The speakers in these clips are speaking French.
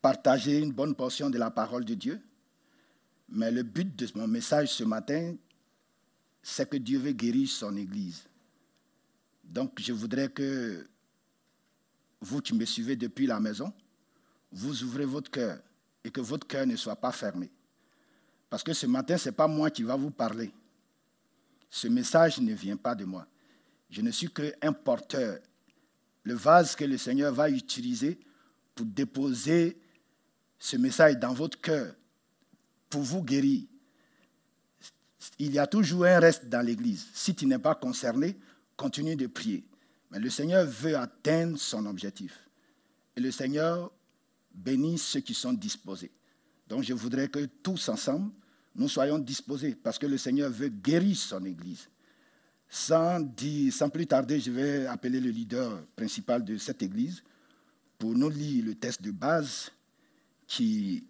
partager une bonne portion de la parole de Dieu. Mais le but de mon message ce matin, c'est que Dieu veut guérir son Église. Donc je voudrais que vous qui me suivez depuis la maison, vous ouvrez votre cœur et que votre cœur ne soit pas fermé. Parce que ce matin, ce n'est pas moi qui va vous parler. Ce message ne vient pas de moi. Je ne suis qu'un porteur. Le vase que le Seigneur va utiliser pour déposer ce message dans votre cœur pour vous guérir. Il y a toujours un reste dans l'Église. Si tu n'es pas concerné, continue de prier. Mais le Seigneur veut atteindre son objectif. Et le Seigneur bénit ceux qui sont disposés. Donc je voudrais que tous ensemble, nous soyons disposés parce que le Seigneur veut guérir son Église. Sans, sans plus tarder, je vais appeler le leader principal de cette Église pour nous lire le test de base qui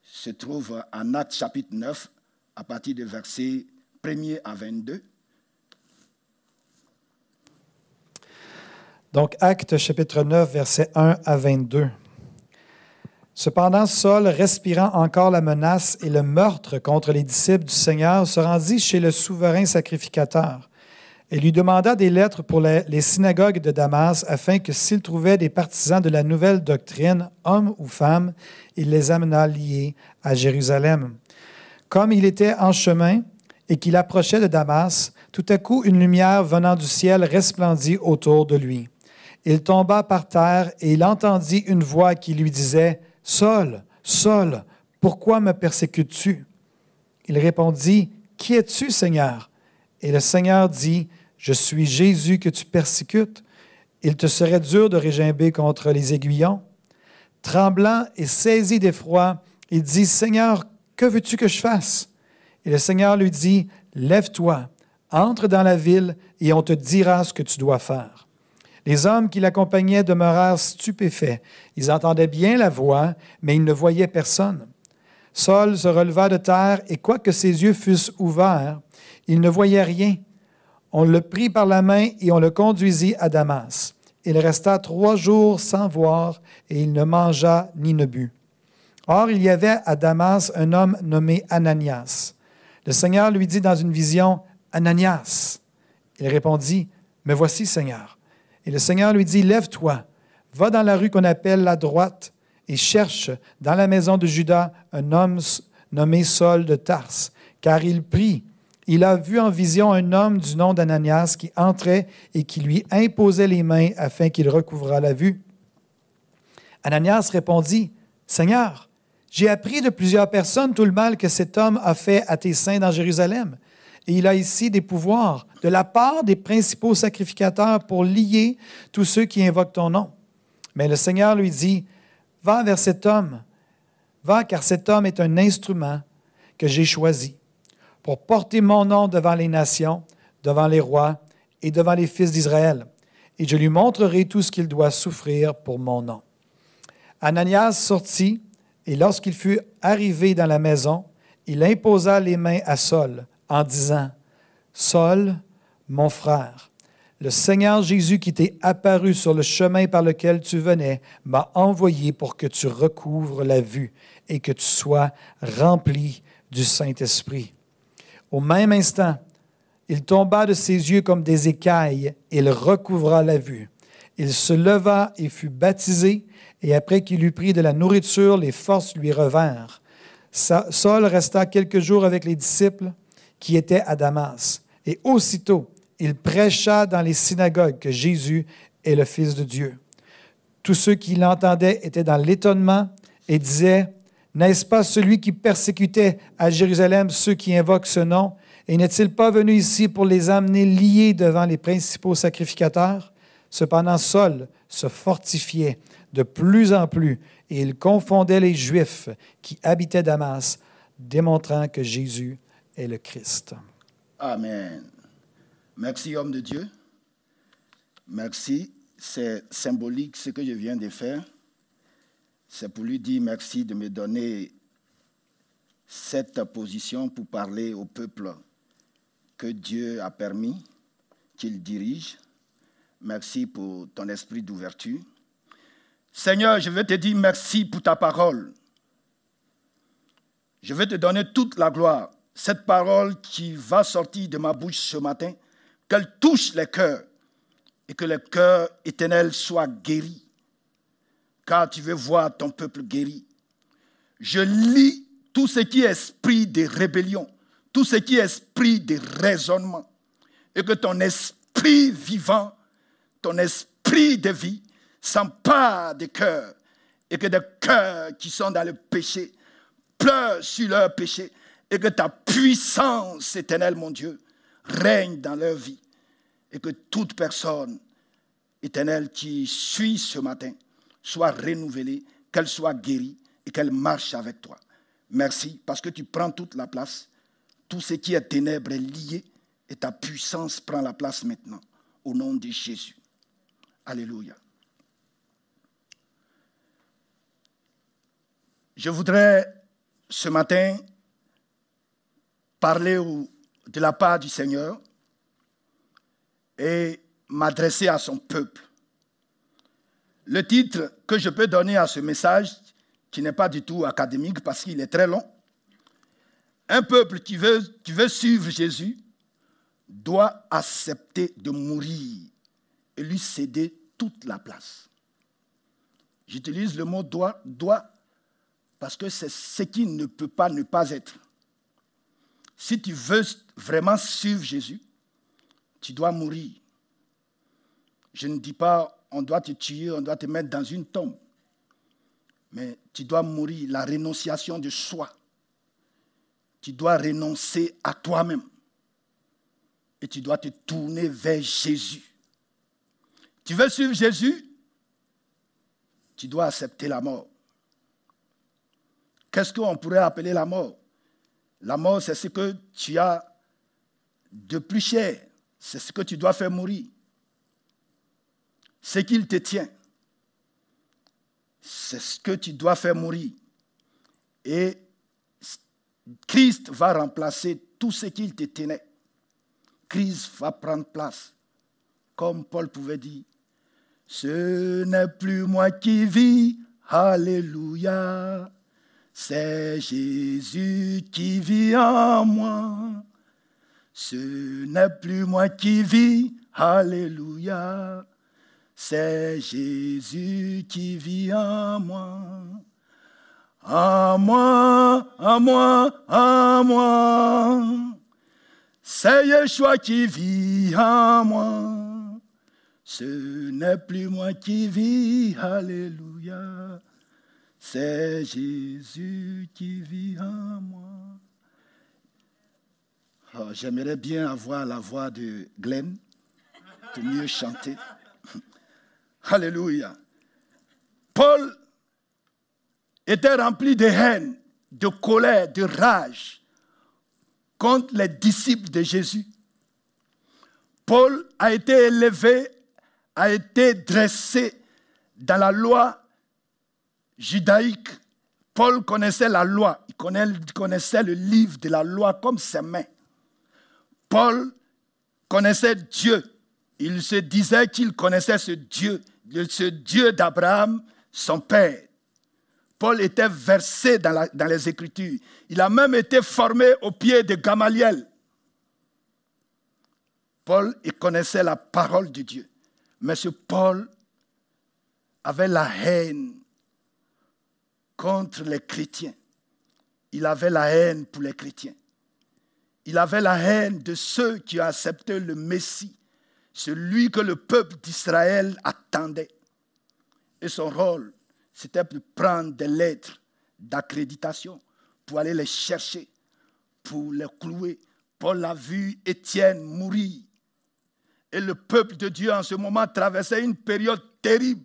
se trouve en Actes chapitre 9, à partir des versets 1er à 22. Donc, Actes chapitre 9, versets 1 à 22. Cependant, Saul, respirant encore la menace et le meurtre contre les disciples du Seigneur, se rendit chez le souverain sacrificateur et lui demanda des lettres pour les, synagogues de Damas, afin que s'il trouvait des partisans de la nouvelle doctrine, hommes ou femmes, il les amena liés à Jérusalem. Comme il était en chemin et qu'il approchait de Damas, tout à coup une lumière venant du ciel resplendit autour de lui. Il tomba par terre et il entendit une voix qui lui disait, Saul, Saul, pourquoi me persécutes-tu Il répondit, Qui es-tu, Seigneur Et le Seigneur dit, je suis Jésus que tu persécutes. Il te serait dur de régimber contre les aiguillons. Tremblant et saisi d'effroi, il dit, Seigneur, que veux-tu que je fasse? Et le Seigneur lui dit, Lève-toi, entre dans la ville et on te dira ce que tu dois faire. Les hommes qui l'accompagnaient demeurèrent stupéfaits. Ils entendaient bien la voix, mais ils ne voyaient personne. Saul se releva de terre et quoique ses yeux fussent ouverts, il ne voyait rien. On le prit par la main et on le conduisit à Damas. Il resta trois jours sans voir et il ne mangea ni ne but. Or, il y avait à Damas un homme nommé Ananias. Le Seigneur lui dit dans une vision, Ananias. Il répondit, Me voici, Seigneur. Et le Seigneur lui dit, Lève-toi, va dans la rue qu'on appelle la droite et cherche dans la maison de Judas un homme nommé Saul de Tarse, car il prie il a vu en vision un homme du nom d'Ananias qui entrait et qui lui imposait les mains afin qu'il recouvrât la vue. Ananias répondit, Seigneur, j'ai appris de plusieurs personnes tout le mal que cet homme a fait à tes saints dans Jérusalem. Et il a ici des pouvoirs de la part des principaux sacrificateurs pour lier tous ceux qui invoquent ton nom. Mais le Seigneur lui dit, Va vers cet homme, va car cet homme est un instrument que j'ai choisi pour porter mon nom devant les nations, devant les rois et devant les fils d'Israël. Et je lui montrerai tout ce qu'il doit souffrir pour mon nom. Ananias sortit, et lorsqu'il fut arrivé dans la maison, il imposa les mains à Saul en disant, Saul, mon frère, le Seigneur Jésus qui t'est apparu sur le chemin par lequel tu venais m'a envoyé pour que tu recouvres la vue et que tu sois rempli du Saint-Esprit. Au même instant, il tomba de ses yeux comme des écailles, il recouvra la vue. Il se leva et fut baptisé, et après qu'il eut pris de la nourriture, les forces lui revinrent. Saul resta quelques jours avec les disciples qui étaient à Damas, et aussitôt il prêcha dans les synagogues que Jésus est le Fils de Dieu. Tous ceux qui l'entendaient étaient dans l'étonnement et disaient, n'est-ce pas celui qui persécutait à Jérusalem ceux qui invoquent ce nom? Et n'est-il pas venu ici pour les amener liés devant les principaux sacrificateurs? Cependant, Saul se fortifiait de plus en plus et il confondait les Juifs qui habitaient Damas, démontrant que Jésus est le Christ. Amen. Merci, homme de Dieu. Merci. C'est symbolique ce que je viens de faire. C'est pour lui dire merci de me donner cette position pour parler au peuple que Dieu a permis qu'il dirige. Merci pour ton esprit d'ouverture. Seigneur, je veux te dire merci pour ta parole. Je vais te donner toute la gloire. Cette parole qui va sortir de ma bouche ce matin, qu'elle touche les cœurs et que les cœurs éternels soient guéris. Car tu veux voir ton peuple guéri. Je lis tout ce qui est esprit de rébellion, tout ce qui est esprit de raisonnement, et que ton esprit vivant, ton esprit de vie, s'empare des cœurs, et que des cœurs qui sont dans le péché pleurent sur leur péché, et que ta puissance éternelle, mon Dieu, règne dans leur vie, et que toute personne éternelle qui suit ce matin soit renouvelée, qu'elle soit guérie et qu'elle marche avec toi. Merci parce que tu prends toute la place. Tout ce qui est ténèbres est lié et ta puissance prend la place maintenant. Au nom de Jésus. Alléluia. Je voudrais ce matin parler de la part du Seigneur et m'adresser à son peuple. Le titre que je peux donner à ce message, qui n'est pas du tout académique parce qu'il est très long. Un peuple qui veut, suivre Jésus doit accepter de mourir et lui céder toute la place. J'utilise le mot doit, doit parce que c'est ce qui ne peut pas ne pas être. Si tu veux vraiment suivre Jésus, tu dois mourir. Je ne dis pas on doit te tuer, on doit te mettre dans une tombe. Mais tu dois mourir, la rénonciation de soi. Tu dois renoncer à toi-même. Et tu dois te tourner vers Jésus. Tu veux suivre Jésus? Tu dois accepter la mort. Qu'est-ce qu'on pourrait appeler la mort? La mort, c'est ce que tu as de plus cher. C'est ce que tu dois faire mourir. Ce qu'il te tient c'est ce que tu dois faire mourir. Et Christ va remplacer tout ce qu'il te tenait. Christ va prendre place. Comme Paul pouvait dire, ce n'est plus moi qui vis, Alléluia. C'est Jésus qui vit en moi. Ce n'est plus moi qui vis, Alléluia. C'est Jésus qui vit en moi. En moi, en moi, en moi. C'est Yeshua qui vit en moi. Ce n'est plus moi qui vis, Alléluia. C'est Jésus qui vit en moi. Oh, j'aimerais bien avoir la voix de Glenn pour mieux chanter. Alléluia. Paul était rempli de haine, de colère, de rage contre les disciples de Jésus. Paul a été élevé, a été dressé dans la loi judaïque. Paul connaissait la loi, il connaissait le livre de la loi comme ses mains. Paul connaissait Dieu. Il se disait qu'il connaissait ce Dieu ce Dieu d'Abraham, son père. Paul était versé dans, les Écritures. Il a même été formé au pied de Gamaliel. Paul il connaissait la parole de Dieu. Mais ce Paul avait la haine contre les chrétiens. Il avait la haine pour les chrétiens. Il avait la haine de ceux qui ont accepté le Messie celui que le peuple d'Israël attendait. Et son rôle, c'était de prendre des lettres d'accréditation pour aller les chercher, pour les clouer. Paul a vu Étienne mourir. Et le peuple de Dieu en ce moment traversait une période terrible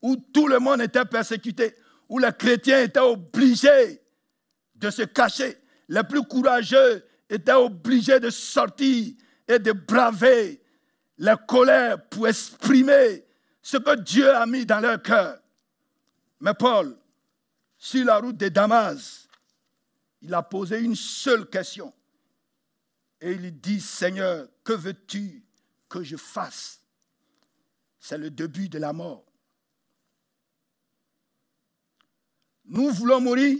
où tout le monde était persécuté, où les chrétiens étaient obligés de se cacher. Les plus courageux étaient obligés de sortir et de braver la colère pour exprimer ce que Dieu a mis dans leur cœur. Mais Paul, sur la route de Damas, il a posé une seule question. Et il dit, Seigneur, que veux-tu que je fasse? C'est le début de la mort. Nous voulons mourir.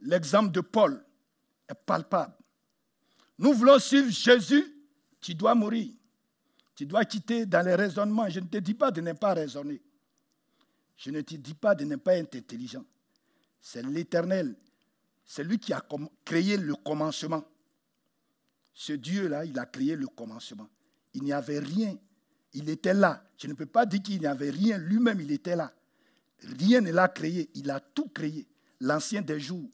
L'exemple de Paul est palpable. Nous voulons suivre Jésus. Tu dois mourir. Tu dois quitter dans les raisonnements. Je ne te dis pas de ne pas raisonner. Je ne te dis pas de ne pas être intelligent. C'est l'Éternel. C'est lui qui a créé le commencement. Ce Dieu-là, il a créé le commencement. Il n'y avait rien. Il était là. Je ne peux pas dire qu'il n'y avait rien. Lui-même, il était là. Rien ne l'a créé. Il a tout créé. L'ancien des jours.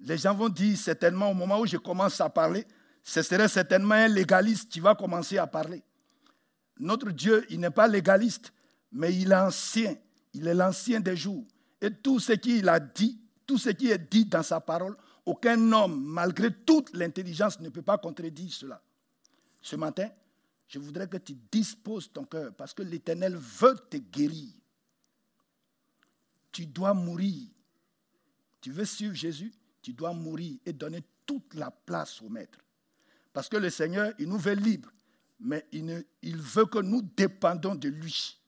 Les gens vont dire certainement au moment où je commence à parler, ce serait certainement un légaliste qui va commencer à parler. Notre Dieu, il n'est pas légaliste, mais il est ancien. Il est l'ancien des jours. Et tout ce qu'il a dit, tout ce qui est dit dans sa parole, aucun homme, malgré toute l'intelligence, ne peut pas contredire cela. Ce matin, je voudrais que tu disposes ton cœur parce que l'Éternel veut te guérir. Tu dois mourir. Tu veux suivre Jésus, tu dois mourir et donner toute la place au Maître. Parce que le Seigneur, il nous veut libres, mais il, veut que nous dépendons de lui.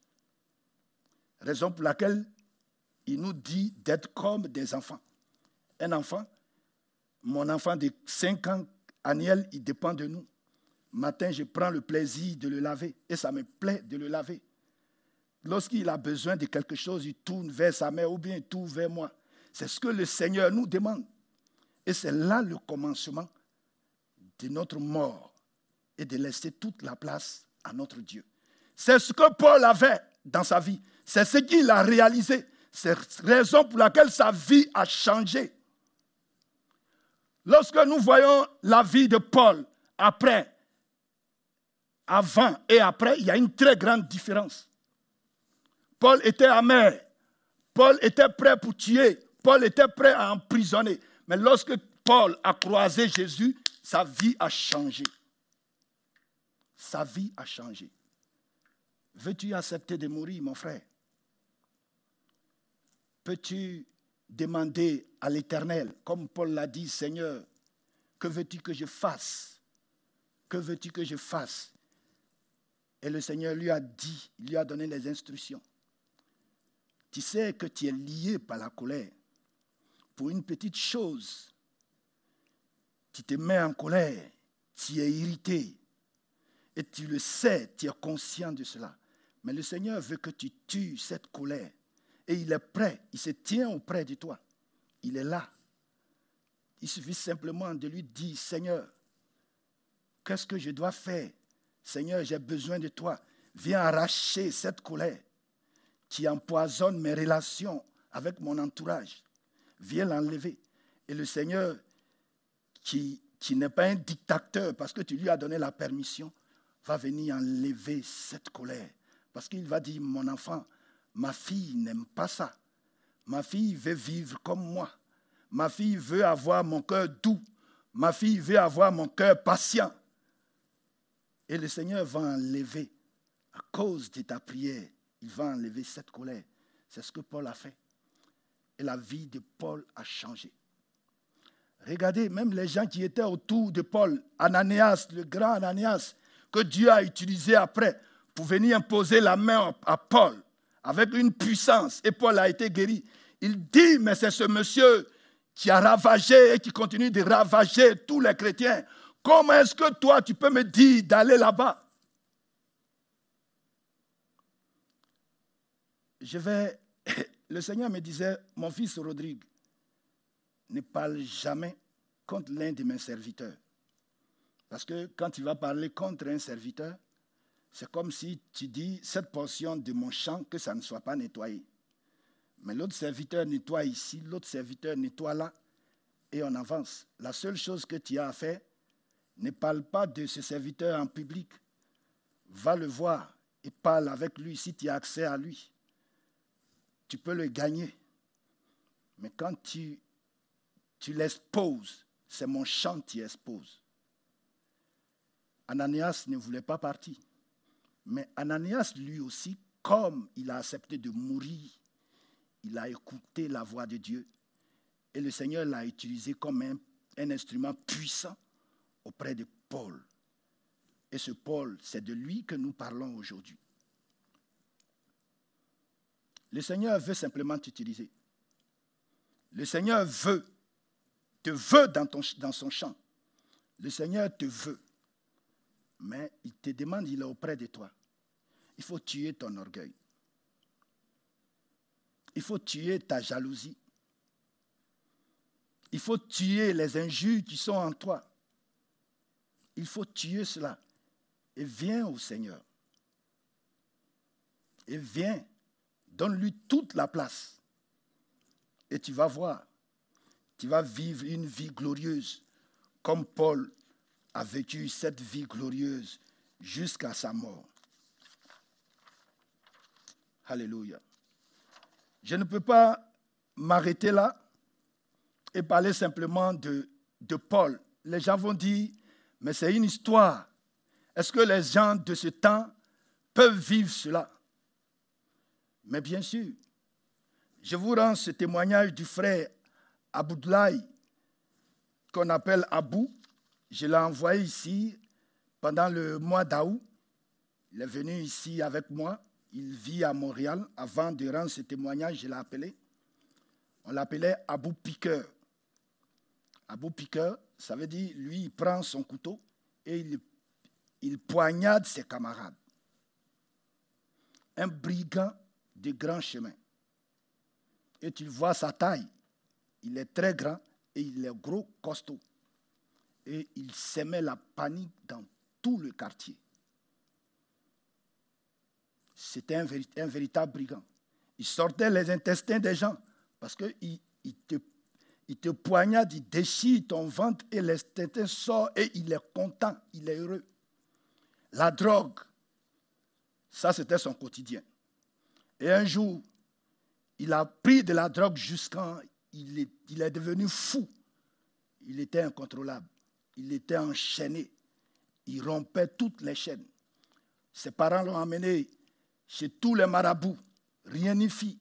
Raison pour laquelle il nous dit d'être comme des enfants. Un enfant, mon enfant de 5 ans, Aniel, il dépend de nous. Matin, je prends le plaisir de le laver et ça me plaît de le laver. Lorsqu'il a besoin de quelque chose, il tourne vers sa mère ou bien il tourne vers moi. C'est ce que le Seigneur nous demande. Et c'est là le commencement de notre mort de laisser toute la place à notre Dieu. C'est ce que Paul avait dans sa vie. C'est ce qu'il a réalisé. C'est la raison pour laquelle sa vie a changé. Lorsque nous voyons la vie de Paul après, avant et après, il y a une très grande différence. Paul était amer. Paul était prêt pour tuer. Paul était prêt à emprisonner. Mais lorsque Paul a croisé Jésus, sa vie a changé. Sa vie a changé. Veux-tu accepter de mourir, mon frère? Peux-tu demander à l'Éternel, comme Paul l'a dit, Seigneur, que veux-tu que je fasse? Que veux-tu que je fasse? Et le Seigneur lui a dit, il lui a donné les instructions. Tu sais que tu es lié par la colère. Pour une petite chose, tu te mets en colère, tu es irrité. Et tu le sais, tu es conscient de cela. Mais le Seigneur veut que tu tues cette colère et il est prêt, il se tient auprès de toi. Il est là. Il suffit simplement de lui dire, Seigneur, qu'est-ce que je dois faire? Seigneur, j'ai besoin de toi. Viens arracher cette colère qui empoisonne mes relations avec mon entourage. Viens l'enlever. Et le Seigneur, qui, qui n'est pas un dictateur parce que tu lui as donné la permission, va venir enlever cette colère. Parce qu'il va dire, mon enfant, Ma fille n'aime pas ça. Ma fille veut vivre comme moi. Ma fille veut avoir mon cœur doux. Ma fille veut avoir mon cœur patient. Et le Seigneur va enlever, à cause de ta prière, il va enlever cette colère. C'est ce que Paul a fait. Et la vie de Paul a changé. Regardez, même les gens qui étaient autour de Paul, Ananias, le grand Ananias, que Dieu a utilisé après pour venir imposer la main à Paul avec une puissance, et Paul a été guéri. Il dit, mais c'est ce monsieur qui a ravagé et qui continue de ravager tous les chrétiens. Comment est-ce que toi, tu peux me dire d'aller là-bas? Je vais. Le Seigneur me disait, mon fils Rodrigue, ne parle jamais contre l'un de mes serviteurs. Parce que quand tu vas parler contre un serviteur, c'est comme si tu dis cette portion de mon champ que ça ne soit pas nettoyé. Mais l'autre serviteur nettoie ici, l'autre serviteur nettoie là, et on avance. La seule chose que tu as à faire, ne parle pas de ce serviteur en public. Va le voir et parle avec lui si tu as accès à lui. Tu peux le gagner. Mais quand tu, tu l'exposes, c'est mon chant qui expose. Ananias ne voulait pas partir. Mais Ananias, lui aussi, comme il a accepté de mourir, il a écouté la voix de Dieu. Et le Seigneur l'a utilisé comme un, instrument puissant auprès de Paul. Et ce Paul, c'est de lui que nous parlons aujourd'hui. Le Seigneur veut simplement t'utiliser. Le Seigneur veut, te veut dans son champ. Le Seigneur te veut. Mais il te demande, il est auprès de toi. Il faut tuer ton orgueil. Il faut tuer ta jalousie. Il faut tuer les injures qui sont en toi. Il faut tuer cela. Et viens au Seigneur. Et viens. Donne-lui toute la place. Et tu vas voir. Tu vas vivre une vie glorieuse comme Paul a vécu cette vie glorieuse jusqu'à sa mort. Alléluia. Je ne peux pas m'arrêter là et parler simplement de, Paul. Les gens vont dire, mais c'est une histoire. Est-ce que les gens de ce temps peuvent vivre cela? Mais bien sûr. Je vous rends ce témoignage du frère Aboudlaï, qu'on appelle Abou. Je l'ai envoyé ici pendant le mois d'août. Il est venu ici avec moi. Il vit à Montréal. Avant de rendre ce témoignage, je l'ai appelé. On l'appelait Abou Piqueur. Abou Piqueur, ça veut dire, lui, il prend son couteau et il, il poignarde ses camarades. Un brigand de grand chemin. Et tu vois sa taille. Il est très grand et il est gros, costaud. Et il s'aimait la panique dans tout le quartier. C'était un, véritable brigand. Il sortait les intestins des gens parce qu'il il te, il poignarde, il déchire ton ventre et l'intestin sort et il est content, il est heureux. La drogue, ça c'était son quotidien. Et un jour, il a pris de la drogue jusqu'à... Il est devenu fou. Il était incontrôlable. Il était enchaîné. Il rompait toutes les chaînes. Ses parents l'ont amené chez tous les marabouts. Rien n'y fit.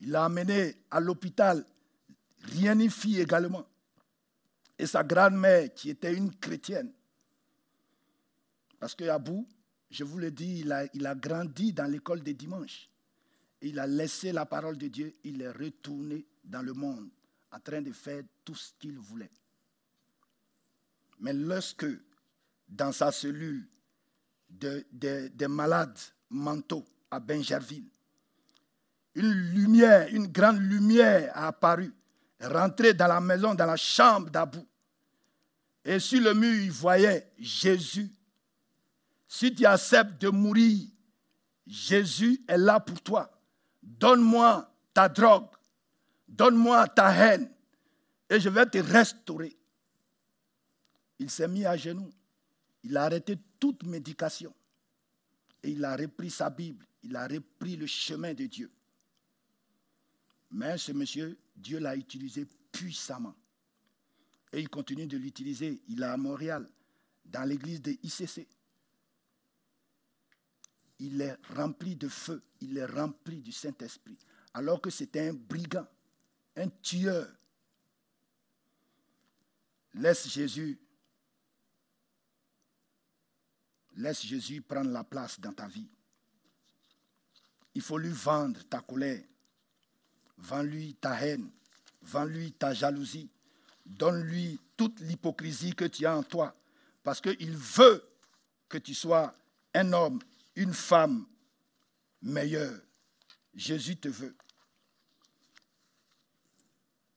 Il l'a amené à l'hôpital. Rien n'y fit également. Et sa grand-mère, qui était une chrétienne, parce que Abou, je vous le dis, il a, il a grandi dans l'école des dimanches. Il a laissé la parole de Dieu, il est retourné dans le monde en train de faire tout ce qu'il voulait. Mais lorsque, dans sa cellule de, de, malades mentaux à Benjerville, une lumière, une grande lumière a apparu, rentré dans la maison, dans la chambre d'Abou. Et sur le mur, il voyait Jésus. Si tu acceptes de mourir, Jésus est là pour toi. Donne-moi ta drogue, donne-moi ta haine, et je vais te restaurer. Il s'est mis à genoux. Il a arrêté toute médication. Et il a repris sa Bible. Il a repris le chemin de Dieu. Mais ce monsieur, Dieu l'a utilisé puissamment. Et il continue de l'utiliser. Il est à Montréal, dans l'église de ICC. Il est rempli de feu. Il est rempli du Saint-Esprit. Alors que c'était un brigand, un tueur. Laisse Jésus Laisse Jésus prendre la place dans ta vie. Il faut lui vendre ta colère. Vends-lui ta haine. Vends-lui ta jalousie. Donne-lui toute l'hypocrisie que tu as en toi. Parce qu'il veut que tu sois un homme, une femme meilleure. Jésus te veut.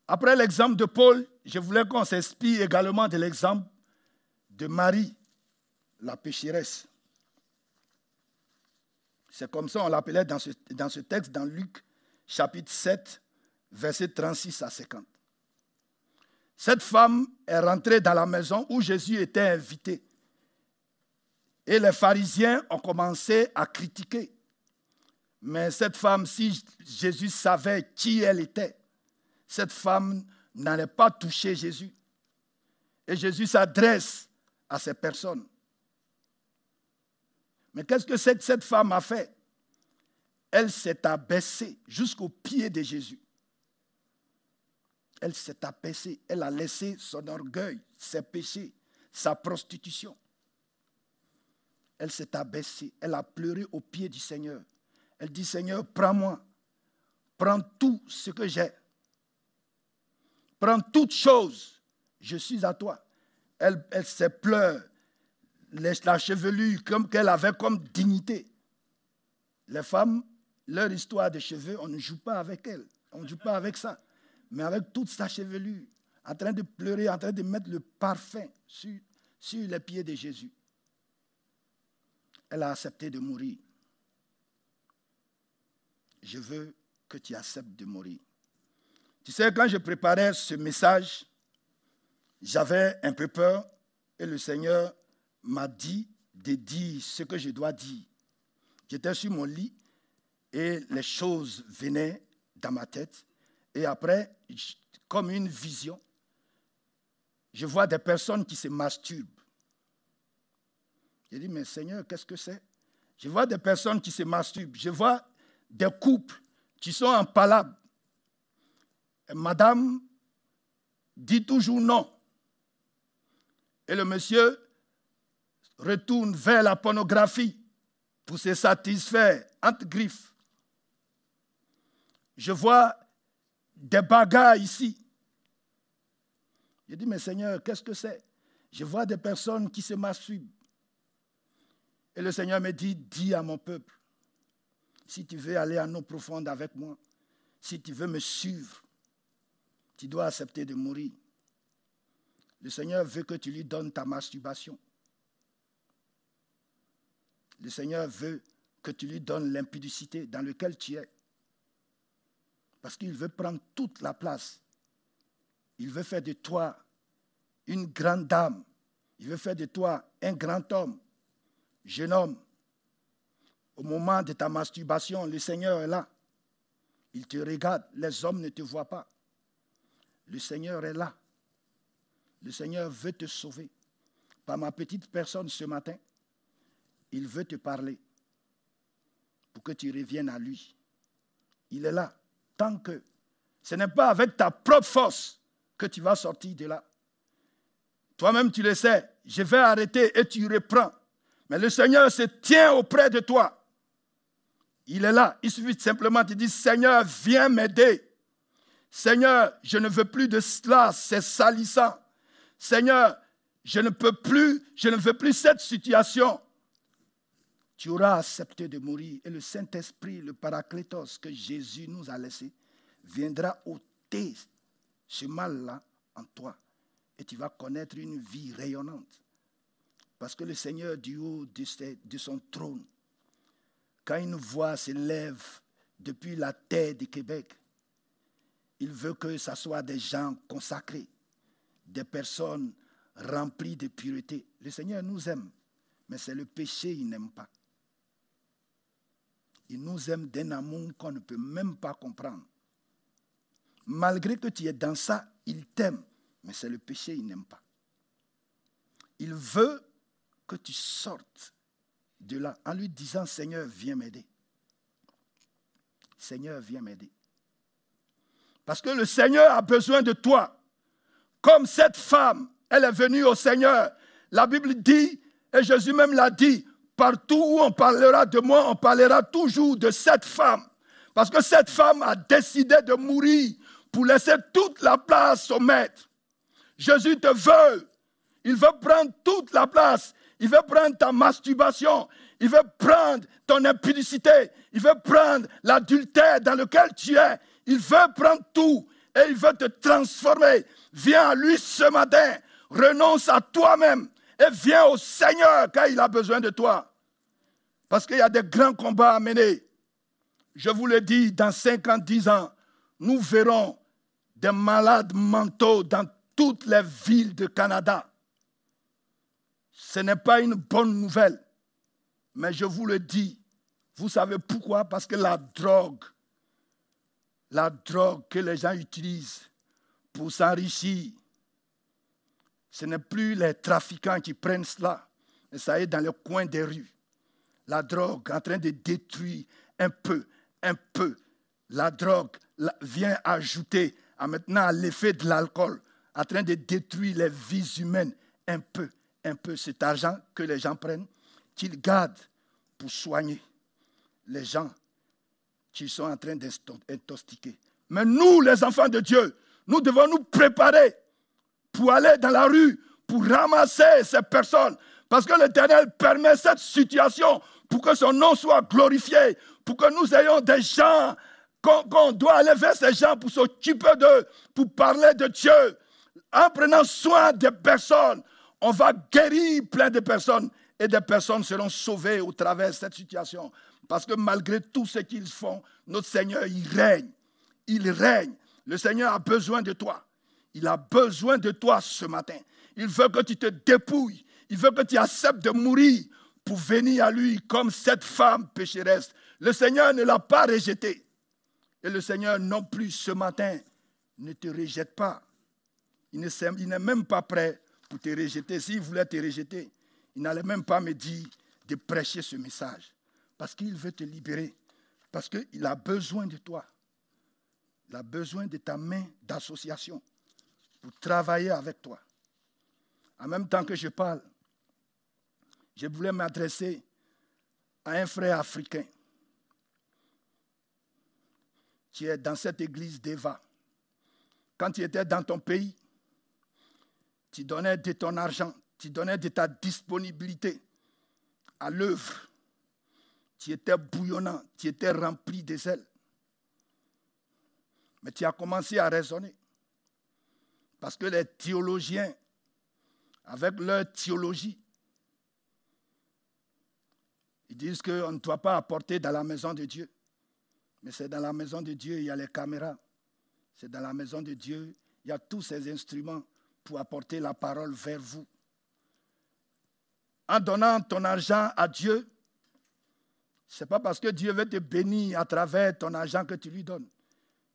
Après l'exemple de Paul, je voulais qu'on s'inspire également de l'exemple de Marie la pécheresse. C'est comme ça on l'appelait dans ce, dans ce texte, dans Luc chapitre 7, verset 36 à 50. Cette femme est rentrée dans la maison où Jésus était invité. Et les pharisiens ont commencé à critiquer. Mais cette femme, si Jésus savait qui elle était, cette femme n'allait pas toucher Jésus. Et Jésus s'adresse à ces personnes. Mais qu'est-ce que cette femme a fait? Elle s'est abaissée jusqu'au pied de Jésus. Elle s'est abaissée, elle a laissé son orgueil, ses péchés, sa prostitution. Elle s'est abaissée, elle a pleuré au pied du Seigneur. Elle dit, Seigneur, prends-moi, prends tout ce que j'ai. Prends toutes choses, je suis à toi. Elle, elle s'est pleure, la chevelure comme qu'elle avait comme dignité. Les femmes, leur histoire de cheveux, on ne joue pas avec elles, on ne joue pas avec ça mais avec toute sa chevelure, en train de pleurer, en train de mettre le parfum sur, sur les pieds de Jésus. Elle a accepté de mourir. Je veux que tu acceptes de mourir. Tu sais, quand je préparais ce message, j'avais un peu peur et le Seigneur m'a dit de dire ce que je dois dire. J'étais sur mon lit et les choses venaient dans ma tête. Et après, comme une vision, je vois des personnes qui se masturbent. Je dis, mais Seigneur, qu'est-ce que c'est? Je vois des personnes qui se masturbent. Je vois des couples qui sont en palabre. madame dit toujours non. Et le monsieur retourne vers la pornographie pour se satisfaire entre griffes. Je vois des bagarres ici. Je dis, mais Seigneur, qu'est-ce que c'est? Je vois des personnes qui se masturbent. Et le Seigneur me dit, dis à mon peuple, si tu veux aller en eau profonde avec moi, si tu veux me suivre, tu dois accepter de mourir. Le Seigneur veut que tu lui donnes ta masturbation. Le Seigneur veut que tu lui donnes l'impudicité dans laquelle tu es. Parce qu'il veut prendre toute la place. Il veut faire de toi une grande dame. Il veut faire de toi un grand homme, jeune homme. Au moment de ta masturbation, le Seigneur est là. Il te regarde. Les hommes ne te voient pas. Le Seigneur est là. Le Seigneur veut te sauver. Par ma petite personne ce matin, il veut te parler pour que tu reviennes à lui. Il est là tant que ce n'est pas avec ta propre force que tu vas sortir de là. Toi-même, tu le sais, je vais arrêter et tu reprends. Mais le Seigneur se tient auprès de toi. Il est là. Il suffit simplement de dire, Seigneur, viens m'aider. Seigneur, je ne veux plus de cela, c'est salissant. Seigneur, je ne peux plus, je ne veux plus cette situation tu auras accepté de mourir et le Saint-Esprit, le Paraclétos que Jésus nous a laissé, viendra ôter ce mal-là en toi et tu vas connaître une vie rayonnante. Parce que le Seigneur du haut de son trône, quand une voix s'élève depuis la terre du Québec, il veut que ce soit des gens consacrés, des personnes remplies de pureté. Le Seigneur nous aime, mais c'est le péché qu'il n'aime pas. Il nous aime d'un amour qu'on ne peut même pas comprendre. Malgré que tu es dans ça, il t'aime, mais c'est le péché, il n'aime pas. Il veut que tu sortes de là en lui disant, Seigneur, viens m'aider. Seigneur, viens m'aider. Parce que le Seigneur a besoin de toi. Comme cette femme, elle est venue au Seigneur. La Bible dit, et Jésus même l'a dit, Partout où on parlera de moi, on parlera toujours de cette femme. Parce que cette femme a décidé de mourir pour laisser toute la place au maître. Jésus te veut. Il veut prendre toute la place. Il veut prendre ta masturbation. Il veut prendre ton impudicité. Il veut prendre l'adultère dans lequel tu es. Il veut prendre tout et il veut te transformer. Viens à lui ce matin. Renonce à toi-même et viens au Seigneur car il a besoin de toi. Parce qu'il y a des grands combats à mener. Je vous le dis, dans 50, 10 ans, nous verrons des malades mentaux dans toutes les villes de Canada. Ce n'est pas une bonne nouvelle. Mais je vous le dis, vous savez pourquoi? Parce que la drogue, la drogue que les gens utilisent pour s'enrichir, ce n'est plus les trafiquants qui prennent cela, mais ça est dans le coin des rues. La drogue en train de détruire un peu, un peu. La drogue vient ajouter à maintenant l'effet de l'alcool, en train de détruire les vies humaines un peu, un peu. Cet argent que les gens prennent, qu'ils gardent pour soigner les gens qui sont en train d'intoxiquer. Mais nous, les enfants de Dieu, nous devons nous préparer pour aller dans la rue, pour ramasser ces personnes. Parce que l'Éternel permet cette situation pour que son nom soit glorifié, pour que nous ayons des gens, qu'on doit aller vers ces gens pour s'occuper d'eux, pour parler de Dieu. En prenant soin des personnes, on va guérir plein de personnes et des personnes seront sauvées au travers de cette situation. Parce que malgré tout ce qu'ils font, notre Seigneur, il règne. Il règne. Le Seigneur a besoin de toi. Il a besoin de toi ce matin. Il veut que tu te dépouilles. Il veut que tu acceptes de mourir pour venir à lui comme cette femme pécheresse. Le Seigneur ne l'a pas rejeté. Et le Seigneur non plus ce matin ne te rejette pas. Il n'est même pas prêt pour te rejeter. S'il voulait te rejeter, il n'allait même pas me dire de prêcher ce message. Parce qu'il veut te libérer. Parce qu'il a besoin de toi. Il a besoin de ta main d'association pour travailler avec toi. En même temps que je parle, je voulais m'adresser à un frère africain qui est dans cette église d'Eva. Quand tu étais dans ton pays, tu donnais de ton argent, tu donnais de ta disponibilité à l'œuvre. Tu étais bouillonnant, tu étais rempli de zèle. Mais tu as commencé à raisonner. Parce que les théologiens, avec leur théologie, ils disent qu'on ne doit pas apporter dans la maison de Dieu. Mais c'est dans la maison de Dieu, il y a les caméras. C'est dans la maison de Dieu, il y a tous ces instruments pour apporter la parole vers vous. En donnant ton argent à Dieu, ce n'est pas parce que Dieu veut te bénir à travers ton argent que tu lui donnes.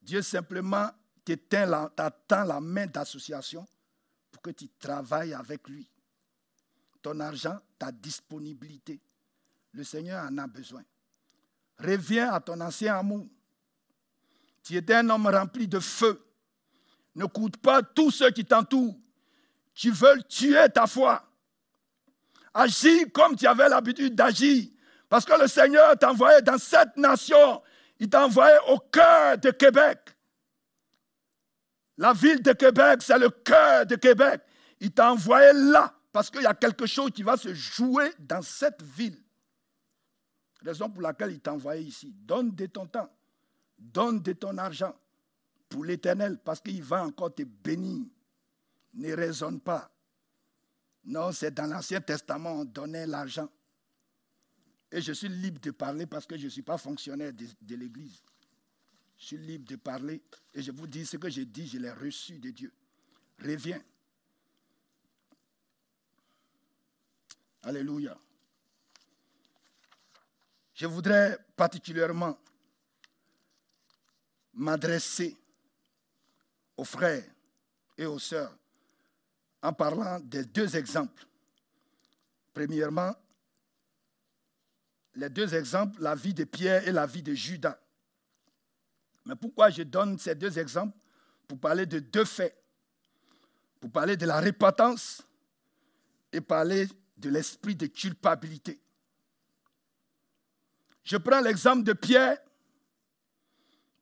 Dieu simplement t'attend la main d'association pour que tu travailles avec lui. Ton argent, ta disponibilité. Le Seigneur en a besoin. Reviens à ton ancien amour. Tu étais un homme rempli de feu. Ne coûte pas tous ceux qui t'entourent, qui veulent tuer ta foi. Agis comme tu avais l'habitude d'agir. Parce que le Seigneur t'a envoyé dans cette nation. Il t'a envoyé au cœur de Québec. La ville de Québec, c'est le cœur de Québec. Il t'a envoyé là parce qu'il y a quelque chose qui va se jouer dans cette ville. Raison pour laquelle il t'a envoyé ici. Donne de ton temps, donne de ton argent pour l'éternel parce qu'il va encore te bénir. Ne raisonne pas. Non, c'est dans l'Ancien Testament, on donnait l'argent. Et je suis libre de parler parce que je ne suis pas fonctionnaire de, de l'Église. Je suis libre de parler et je vous dis ce que j'ai dit, je l'ai reçu de Dieu. Reviens. Alléluia. Je voudrais particulièrement m'adresser aux frères et aux sœurs en parlant des deux exemples. Premièrement, les deux exemples, la vie de Pierre et la vie de Judas. Mais pourquoi je donne ces deux exemples Pour parler de deux faits? Pour parler de la repentance et parler de l'esprit de culpabilité. Je prends l'exemple de Pierre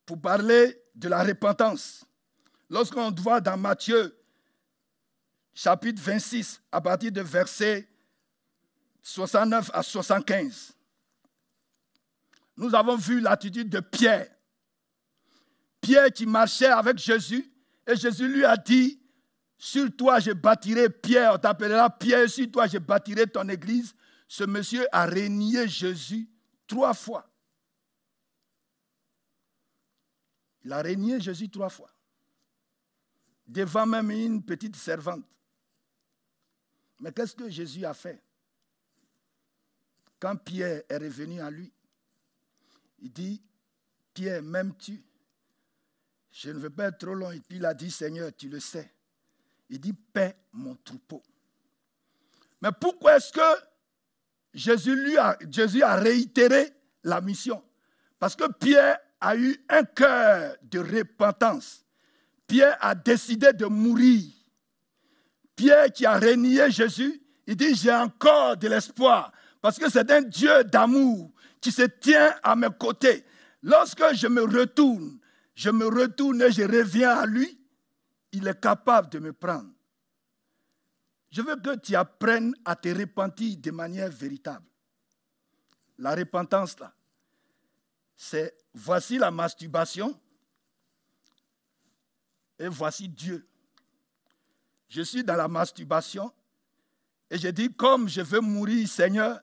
pour parler de la repentance. Lorsqu'on voit dans Matthieu chapitre 26, à partir de verset 69 à 75, nous avons vu l'attitude de Pierre. Pierre qui marchait avec Jésus, et Jésus lui a dit, sur toi je bâtirai Pierre, on t'appellera Pierre, sur toi je bâtirai ton église. Ce monsieur a régné Jésus trois fois. Il a régné Jésus trois fois. Devant même une petite servante. Mais qu'est-ce que Jésus a fait? Quand Pierre est revenu à lui, il dit, Pierre, m'aimes-tu? Je ne veux pas être trop long. Et puis il a dit, Seigneur, tu le sais. Il dit, paix mon troupeau. Mais pourquoi est-ce que Jésus, lui a réitéré la mission? Parce que Pierre a eu un cœur de repentance. Pierre a décidé de mourir. Pierre qui a renié Jésus, il dit, j'ai encore de l'espoir. Parce que c'est un Dieu d'amour qui se tient à mes côtés. Lorsque je me retourne, je me retourne et je reviens à lui, il est capable de me prendre. Je veux que tu apprennes à te repentir de manière véritable. La repentance, là, c'est voici la masturbation et voici Dieu. Je suis dans la masturbation et je dis, comme je veux mourir, Seigneur,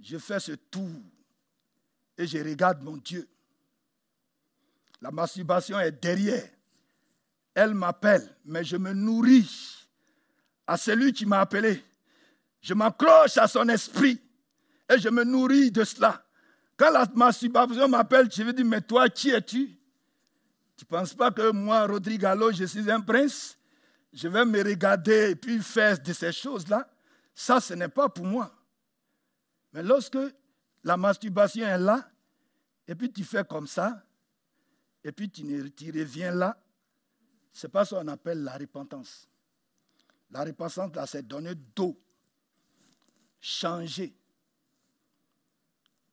je fais ce tour et je regarde mon Dieu. La masturbation est derrière. Elle m'appelle, mais je me nourris à celui qui m'a appelé. Je m'accroche à son esprit et je me nourris de cela. Quand la masturbation m'appelle, je vais dire, mais toi, qui es-tu? Tu ne penses pas que moi, Rodrigue Allo, je suis un prince? Je vais me regarder et puis faire de ces choses-là. Ça, ce n'est pas pour moi. Mais lorsque la masturbation est là, et puis tu fais comme ça, et puis tu, reviens là, c'est pas ce qu'on appelle la repentance. La repentance, c'est donner d'eau. Changer.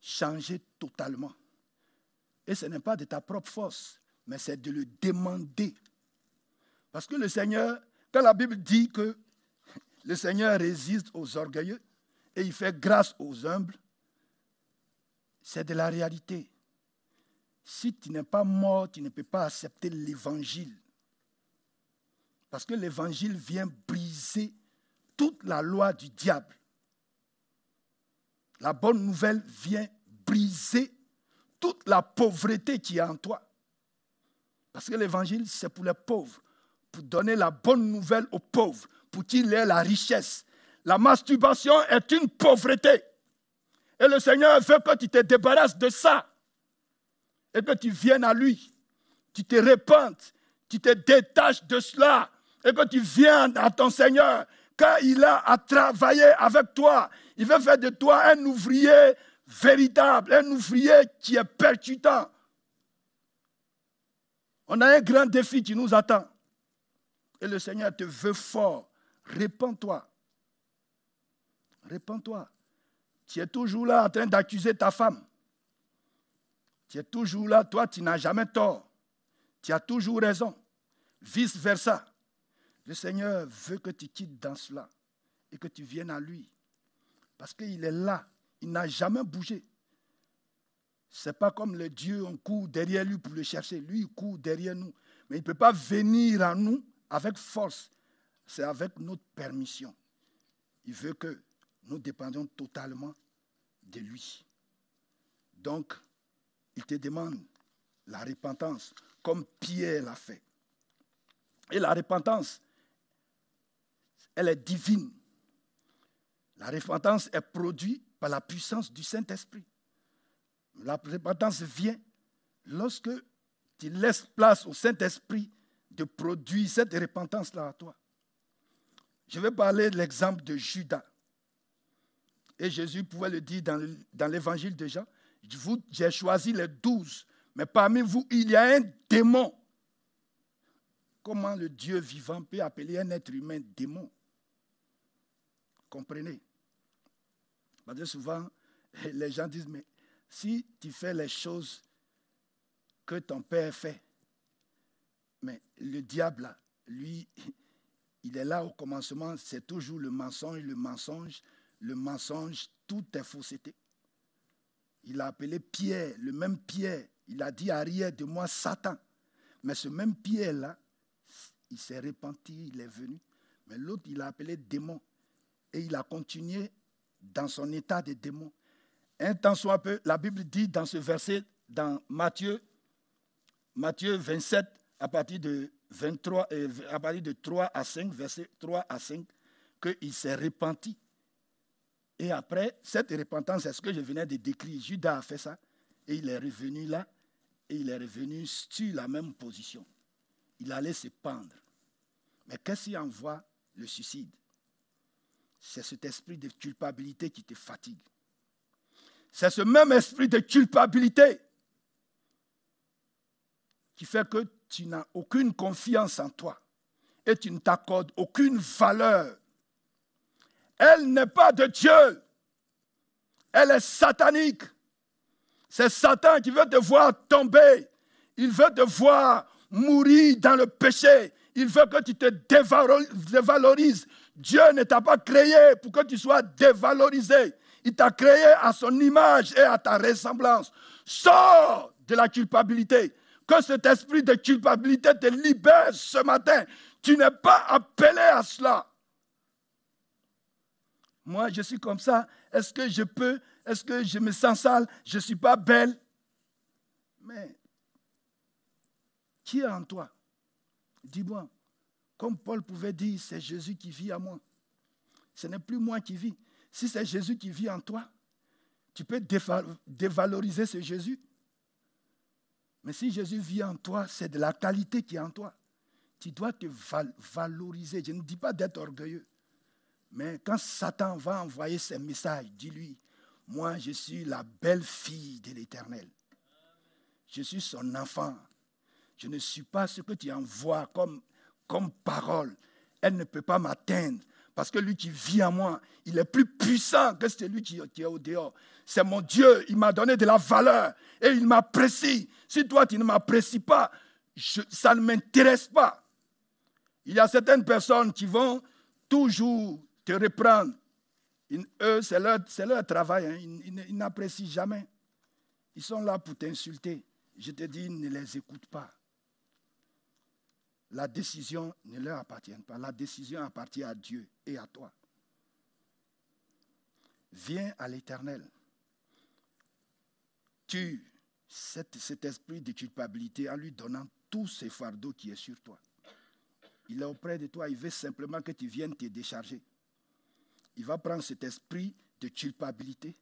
Changer totalement. Et ce n'est pas de ta propre force, mais c'est de le demander. Parce que le Seigneur, quand la Bible dit que le Seigneur résiste aux orgueilleux et il fait grâce aux humbles, c'est de la réalité. Si tu n'es pas mort, tu ne peux pas accepter l'évangile. Parce que l'évangile vient briser toute la loi du diable. La bonne nouvelle vient briser toute la pauvreté qui est en toi. Parce que l'évangile, c'est pour les pauvres, pour donner la bonne nouvelle aux pauvres, pour qu'il ait la richesse. La masturbation est une pauvreté. Et le Seigneur veut que tu te débarrasses de ça. Et que tu viennes à lui. Tu te répandes. Tu te détaches de cela et que tu viens à ton Seigneur, quand il a à travailler avec toi, il veut faire de toi un ouvrier véritable, un ouvrier qui est percutant. On a un grand défi qui nous attend. Et le Seigneur te veut fort. Répands-toi. Répands-toi. Tu es toujours là en train d'accuser ta femme. Tu es toujours là, toi, tu n'as jamais tort. Tu as toujours raison. Vice-versa. Le Seigneur veut que tu quittes dans cela et que tu viennes à lui. Parce qu'il est là. Il n'a jamais bougé. Ce n'est pas comme le Dieu, on court derrière lui pour le chercher. Lui, il court derrière nous. Mais il ne peut pas venir à nous avec force. C'est avec notre permission. Il veut que nous dépendions totalement de lui. Donc, il te demande la repentance, comme Pierre l'a fait. Et la repentance, elle est divine. La repentance est produite par la puissance du Saint-Esprit. La repentance vient lorsque tu laisses place au Saint-Esprit de produire cette repentance-là à toi. Je vais parler de l'exemple de Judas. Et Jésus pouvait le dire dans l'évangile de Jean. J'ai choisi les douze, mais parmi vous, il y a un démon. Comment le Dieu vivant peut appeler un être humain démon? Comprenez? Parce que souvent, les gens disent, mais si tu fais les choses que ton père fait, mais le diable, lui, il est là au commencement, c'est toujours le mensonge, le mensonge, le mensonge, tout est fausseté. Il a appelé Pierre, le même Pierre, il a dit arrière de moi Satan. Mais ce même Pierre-là, il s'est repenti, il est venu. Mais l'autre, il a appelé démon et il a continué dans son état de démon. Un temps soit peu, la Bible dit dans ce verset, dans Matthieu, Matthieu 27, à partir de 23, euh, à partir de 3 à 5, verset 3 à 5, qu'il s'est repenti. Et après, cette repentance, c'est ce que je venais de décrire. Judas a fait ça. Et il est revenu là. Et il est revenu sur la même position. Il allait se pendre. Mais qu'est-ce qui envoie le suicide? C'est cet esprit de culpabilité qui te fatigue. C'est ce même esprit de culpabilité qui fait que tu n'as aucune confiance en toi et tu ne t'accordes aucune valeur. Elle n'est pas de Dieu. Elle est satanique. C'est Satan qui veut te voir tomber. Il veut te voir mourir dans le péché. Il veut que tu te dévalorises. Dieu ne t'a pas créé pour que tu sois dévalorisé. Il t'a créé à son image et à ta ressemblance. Sors de la culpabilité. Que cet esprit de culpabilité te libère ce matin. Tu n'es pas appelé à cela. Moi, je suis comme ça. Est-ce que je peux? Est-ce que je me sens sale? Je ne suis pas belle. Mais qui est en toi? Dis-moi. Comme Paul pouvait dire, c'est Jésus qui vit à moi. Ce n'est plus moi qui vis. Si c'est Jésus qui vit en toi, tu peux dévaloriser ce Jésus. Mais si Jésus vit en toi, c'est de la qualité qui est en toi. Tu dois te valoriser. Je ne dis pas d'être orgueilleux. Mais quand Satan va envoyer ses messages, dis-lui, moi je suis la belle fille de l'Éternel. Je suis son enfant. Je ne suis pas ce que tu envoies comme, comme parole. Elle ne peut pas m'atteindre. Parce que lui qui vit en moi, il est plus puissant que celui qui, qui est au dehors. C'est mon Dieu, il m'a donné de la valeur et il m'apprécie. Si toi, tu ne m'apprécies pas, ça ne m'intéresse pas. Il y a certaines personnes qui vont toujours reprendre. eux, c'est leur, travail. Hein. Ils, n'apprécient jamais. Ils sont là pour t'insulter. Je te dis, ne les écoute pas. La décision ne leur appartient pas. La décision appartient à Dieu et à toi. Viens à l'Éternel. Tue cet, esprit de culpabilité en lui donnant tous ces fardeaux qui est sur toi. Il est auprès de toi, il veut simplement que tu viennes te décharger. Il va prendre cet esprit de culpabilité,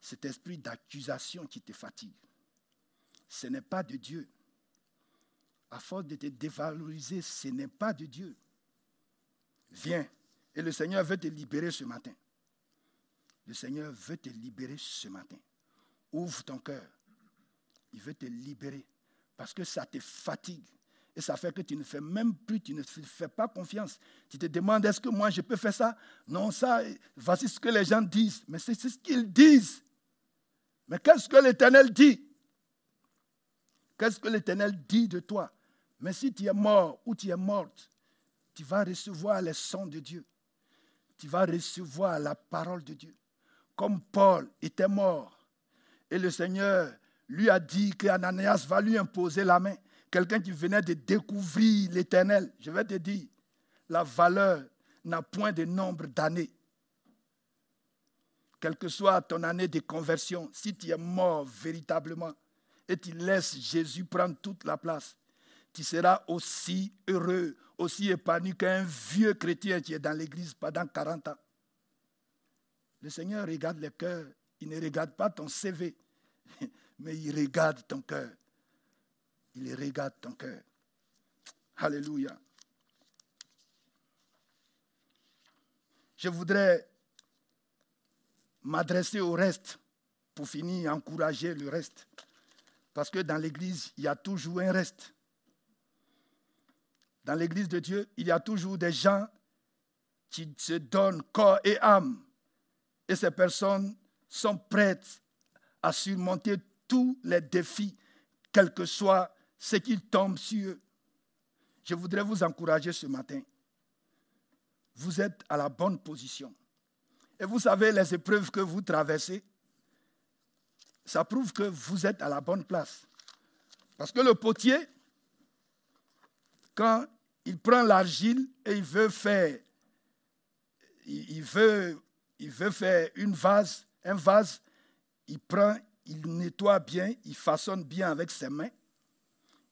cet esprit d'accusation qui te fatigue. Ce n'est pas de Dieu à force de te dévaloriser, ce n'est pas de Dieu. Viens. Et le Seigneur veut te libérer ce matin. Le Seigneur veut te libérer ce matin. Ouvre ton cœur. Il veut te libérer. Parce que ça te fatigue. Ça fait que tu ne fais même plus, tu ne fais pas confiance. Tu te demandes, est-ce que moi je peux faire ça? Non, ça, voici ce que les gens disent. Mais c'est ce qu'ils disent. Mais qu'est-ce que l'Éternel dit? Qu'est-ce que l'Éternel dit de toi? Mais si tu es mort ou tu es morte, tu vas recevoir les sons de Dieu. Tu vas recevoir la parole de Dieu. Comme Paul était mort et le Seigneur lui a dit qu'Ananias va lui imposer la main. Quelqu'un qui venait de découvrir l'éternel. Je vais te dire, la valeur n'a point de nombre d'années. Quelle que soit ton année de conversion, si tu es mort véritablement et tu laisses Jésus prendre toute la place, tu seras aussi heureux, aussi épanoui qu'un vieux chrétien qui est dans l'église pendant 40 ans. Le Seigneur regarde le cœur. Il ne regarde pas ton CV, mais il regarde ton cœur. Il regarde ton cœur. Alléluia. Je voudrais m'adresser au reste pour finir, encourager le reste. Parce que dans l'Église, il y a toujours un reste dans l'Église de Dieu, il y a toujours des gens qui se donnent corps et âme. Et ces personnes sont prêtes à surmonter tous les défis, quel que soit ce qui tombe sur eux. Je voudrais vous encourager ce matin. Vous êtes à la bonne position. Et vous savez, les épreuves que vous traversez, ça prouve que vous êtes à la bonne place. Parce que le potier, quand il prend l'argile et il veut faire, il veut faire une vase, un vase, il prend, il nettoie bien, il façonne bien avec ses mains,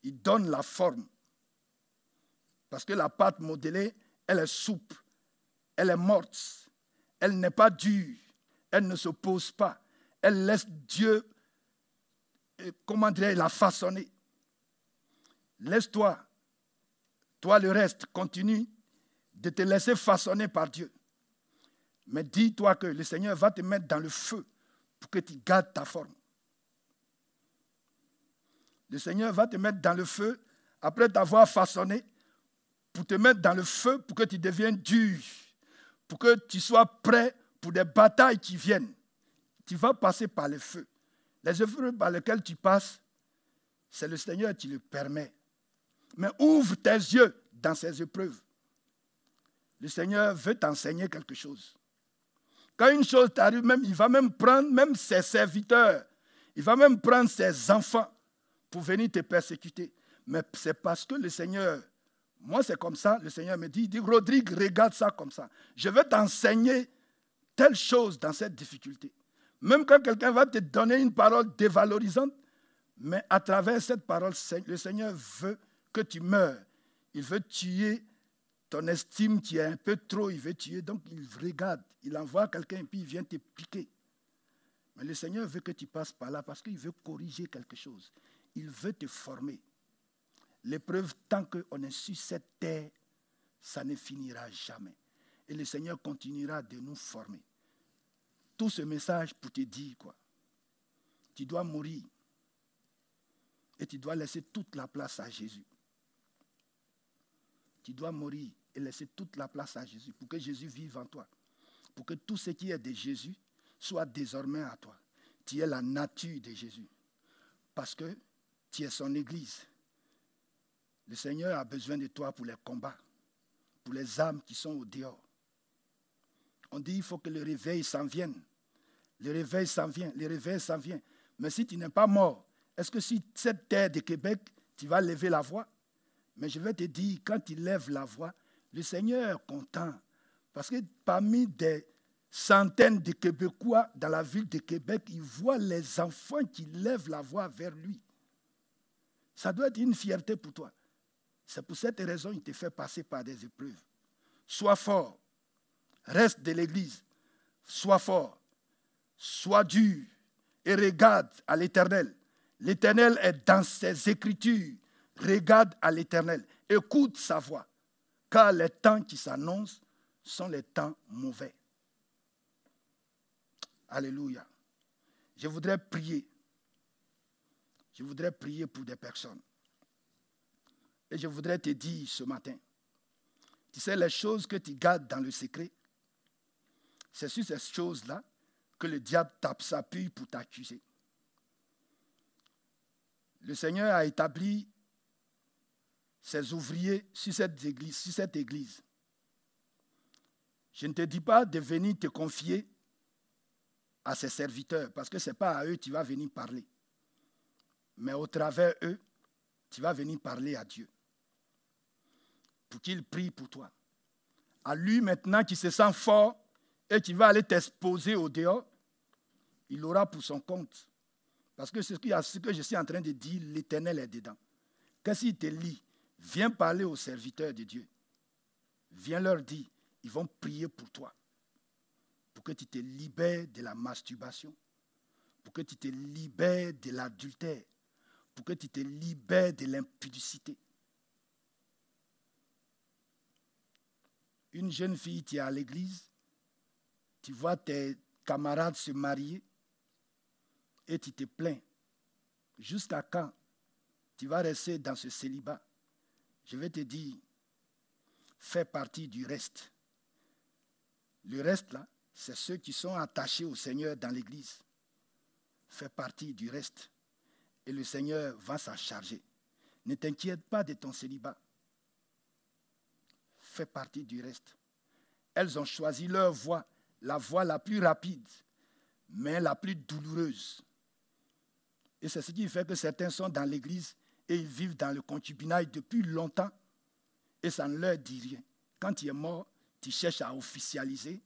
il donne la forme. Parce que la pâte modelée, elle est souple, elle est morte, elle n'est pas dure, Elle ne s'oppose pas. Elle laisse Dieu, euh, comment dirais la façonner. Laisse-toi, toi le reste, continue de te laisser façonner par Dieu. Mais dis-toi que le Seigneur va te mettre dans le feu pour que tu gardes ta forme. Le Seigneur va te mettre dans le feu après t'avoir façonné pour te mettre dans le feu pour que tu deviennes dur, pour que tu sois prêt pour des batailles qui viennent. Tu vas passer par le feu. Les œuvres par lesquelles tu passes, c'est le Seigneur qui le permet. Mais ouvre tes yeux dans ces épreuves. Le Seigneur veut t'enseigner quelque chose. Quand une chose t'arrive, même, il va même prendre même ses serviteurs, il va même prendre ses enfants pour venir te persécuter. Mais c'est parce que le Seigneur, moi c'est comme ça, le Seigneur me dit, il dit, Rodrigue, regarde ça comme ça. Je vais t'enseigner telle chose dans cette difficulté. Même quand quelqu'un va te donner une parole dévalorisante, mais à travers cette parole, le Seigneur veut que tu meurs. Il veut tuer ton estime qui est un peu trop, il veut tuer. Donc il regarde, il envoie quelqu'un et puis il vient te piquer. Mais le Seigneur veut que tu passes par là parce qu'il veut corriger quelque chose. Il veut te former. L'épreuve, tant qu'on est sur cette terre, ça ne finira jamais. Et le Seigneur continuera de nous former. Tout ce message pour te dire quoi Tu dois mourir. Et tu dois laisser toute la place à Jésus. Tu dois mourir et laisser toute la place à Jésus pour que Jésus vive en toi. Pour que tout ce qui est de Jésus soit désormais à toi. Tu es la nature de Jésus. Parce que tu es son Église. Le Seigneur a besoin de toi pour les combats, pour les âmes qui sont au dehors. On dit qu'il faut que le réveil s'en vienne. Le réveil s'en vient, le réveil s'en vient. Mais si tu n'es pas mort, est-ce que si cette terre de Québec, tu vas lever la voix? Mais je vais te dire, quand il lève la voix, le Seigneur est content. Parce que parmi des centaines de Québécois dans la ville de Québec, il voit les enfants qui lèvent la voix vers lui. Ça doit être une fierté pour toi. C'est pour cette raison qu'il te fait passer par des épreuves. Sois fort. Reste de l'Église. Sois fort. Sois dur. Et regarde à l'Éternel. L'Éternel est dans ses écritures. Regarde à l'Éternel, écoute sa voix, car les temps qui s'annoncent sont les temps mauvais. Alléluia. Je voudrais prier. Je voudrais prier pour des personnes. Et je voudrais te dire ce matin, tu sais, les choses que tu gardes dans le secret, c'est sur ces choses-là que le diable tape sa puie pour t'accuser. Le Seigneur a établi ses ouvriers sur cette église, sur cette église. Je ne te dis pas de venir te confier à ses serviteurs, parce que ce n'est pas à eux que tu vas venir parler. Mais au travers eux, tu vas venir parler à Dieu. Pour qu'il prie pour toi. À lui maintenant qui se sent fort et qui va aller t'exposer au dehors, il aura pour son compte. Parce que ce que je suis en train de dire, l'Éternel est dedans. Qu'est-ce qu'il te lit? Viens parler aux serviteurs de Dieu. Viens leur dire, ils vont prier pour toi. Pour que tu te libères de la masturbation. Pour que tu te libères de l'adultère. Pour que tu te libères de l'impudicité. Une jeune fille, qui est à l'église, tu vois tes camarades se marier et tu te plains. Jusqu'à quand tu vas rester dans ce célibat? Je vais te dire, fais partie du reste. Le reste, là, c'est ceux qui sont attachés au Seigneur dans l'Église. Fais partie du reste. Et le Seigneur va s'en charger. Ne t'inquiète pas de ton célibat. Fais partie du reste. Elles ont choisi leur voie, la voie la plus rapide, mais la plus douloureuse. Et c'est ce qui fait que certains sont dans l'Église et ils vivent dans le concubinage depuis longtemps et ça ne leur dit rien. Quand tu es mort, tu cherches à officialiser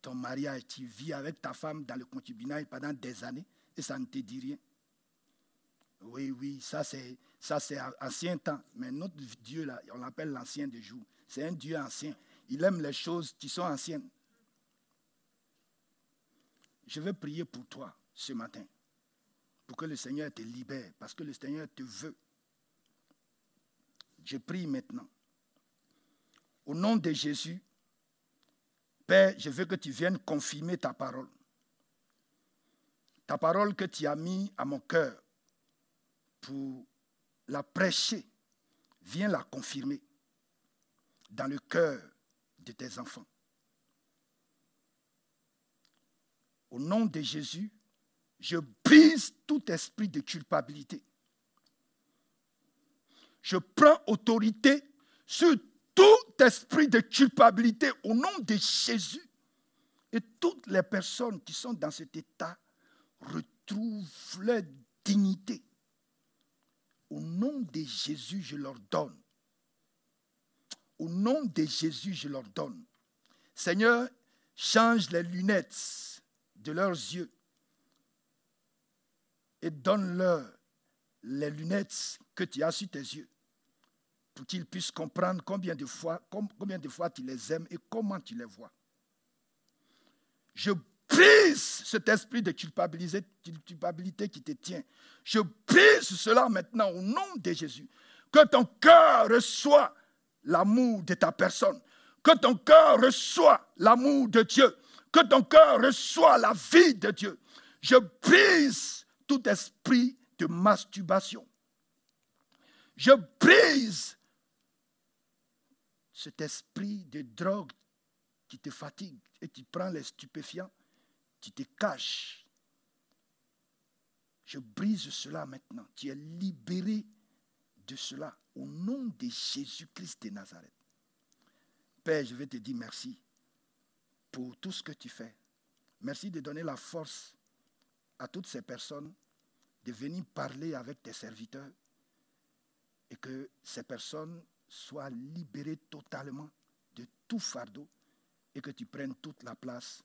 ton mariage. Tu vis avec ta femme dans le concubinage pendant des années et ça ne te dit rien. Oui, oui, ça c'est, ça c'est ancien temps. Mais notre Dieu, là, on l'appelle l'ancien des jours. C'est un Dieu ancien. Il aime les choses qui sont anciennes. je vais prier pour toi ce matin, pour que le Seigneur te libère, parce que le Seigneur te veut. Je prie maintenant. Au nom de Jésus, Père, je veux que tu viennes confirmer ta parole. Ta parole que tu as mis à mon cœur pour la prêcher, viens la confirmer dans le cœur de tes enfants. Au nom de Jésus, je brise tout esprit de culpabilité. Je prends autorité sur tout esprit de culpabilité au nom de Jésus. Et toutes les personnes qui sont dans cet état retrouvent leur dignité. Au nom de Jésus, je leur donne. Au nom de Jésus, je leur donne. Seigneur, change les lunettes de leurs yeux et donne-leur les lunettes que tu as sur tes yeux pour qu'ils puissent comprendre combien de fois, combien de fois tu les aimes et comment tu les vois. Je brise cet esprit de culpabilité, qui te tient. Je brise cela maintenant au nom de Jésus. Que ton cœur reçoit l'amour de ta personne. Que ton cœur reçoit l'amour de Dieu. Que ton cœur reçoit la vie de Dieu. Je brise tout esprit de masturbation. Je brise cet esprit de drogue qui te fatigue et tu prends les stupéfiants, tu te caches. Je brise cela maintenant. Tu es libéré de cela au nom de Jésus-Christ de Nazareth. Père, je vais te dire merci pour tout ce que tu fais. Merci de donner la force à toutes ces personnes de venir parler avec tes serviteurs et que ces personnes sois libéré totalement de tout fardeau et que tu prennes toute la place